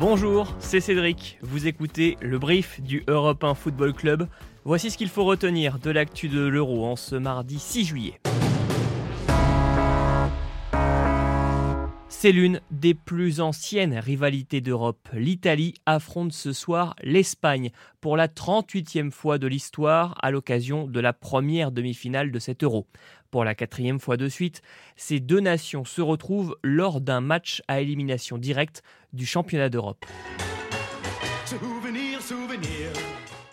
Bonjour, c'est Cédric. Vous écoutez le brief du Europe 1 Football Club. Voici ce qu'il faut retenir de l'actu de l'Euro en ce mardi 6 juillet. C'est l'une des plus anciennes rivalités d'Europe. L'Italie affronte ce soir l'Espagne pour la 38e fois de l'histoire à l'occasion de la première demi-finale de cet Euro. Pour la quatrième fois de suite, ces deux nations se retrouvent lors d'un match à élimination directe du championnat d'Europe.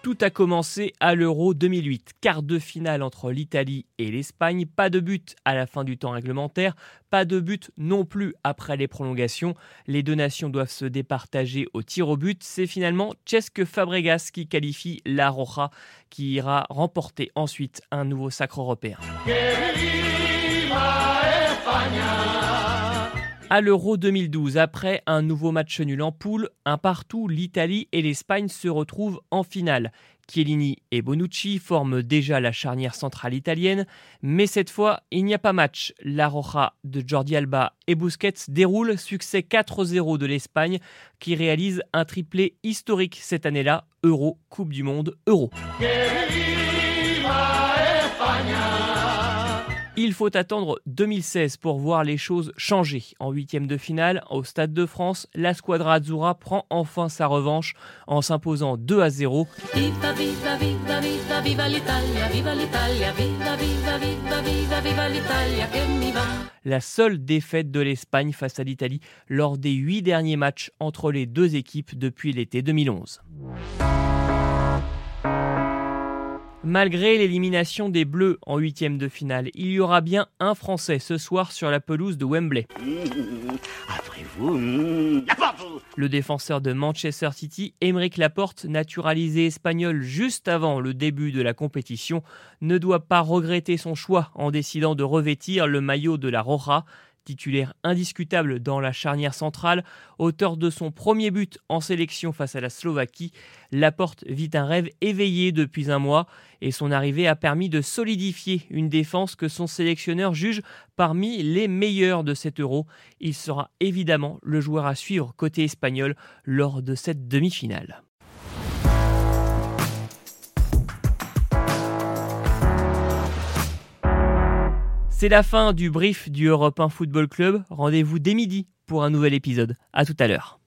Tout a commencé à l'Euro 2008, quart de finale entre l'Italie et l'Espagne. Pas de but à la fin du temps réglementaire, pas de but non plus après les prolongations. Les deux nations doivent se départager au tir au but. C'est finalement Cesque Fabregas qui qualifie la Roja, qui ira remporter ensuite un nouveau sacre européen. À l'Euro 2012, après un nouveau match nul en poule, un partout, l'Italie et l'Espagne se retrouvent en finale. Chiellini et Bonucci forment déjà la charnière centrale italienne, mais cette fois, il n'y a pas match. La Roja de Jordi Alba et Busquets déroule succès 4-0 de l'Espagne qui réalise un triplé historique cette année-là, Euro, Coupe du Monde, Euro. Il faut attendre 2016 pour voir les choses changer. En huitième de finale, au Stade de France, la Squadra Azzurra prend enfin sa revanche en s'imposant 2 à 0. La seule défaite de l'Espagne face à l'Italie lors des huit derniers matchs entre les deux équipes depuis l'été 2011. Malgré l'élimination des Bleus en huitième de finale, il y aura bien un Français ce soir sur la pelouse de Wembley. Après vous, le défenseur de Manchester City, Emeric Laporte, naturalisé espagnol juste avant le début de la compétition, ne doit pas regretter son choix en décidant de revêtir le maillot de la Roja titulaire indiscutable dans la charnière centrale, auteur de son premier but en sélection face à la Slovaquie, Laporte vit un rêve éveillé depuis un mois et son arrivée a permis de solidifier une défense que son sélectionneur juge parmi les meilleurs de cet euro. Il sera évidemment le joueur à suivre côté espagnol lors de cette demi-finale. C'est la fin du brief du Europe 1 Football Club. Rendez-vous dès midi pour un nouvel épisode. À tout à l'heure.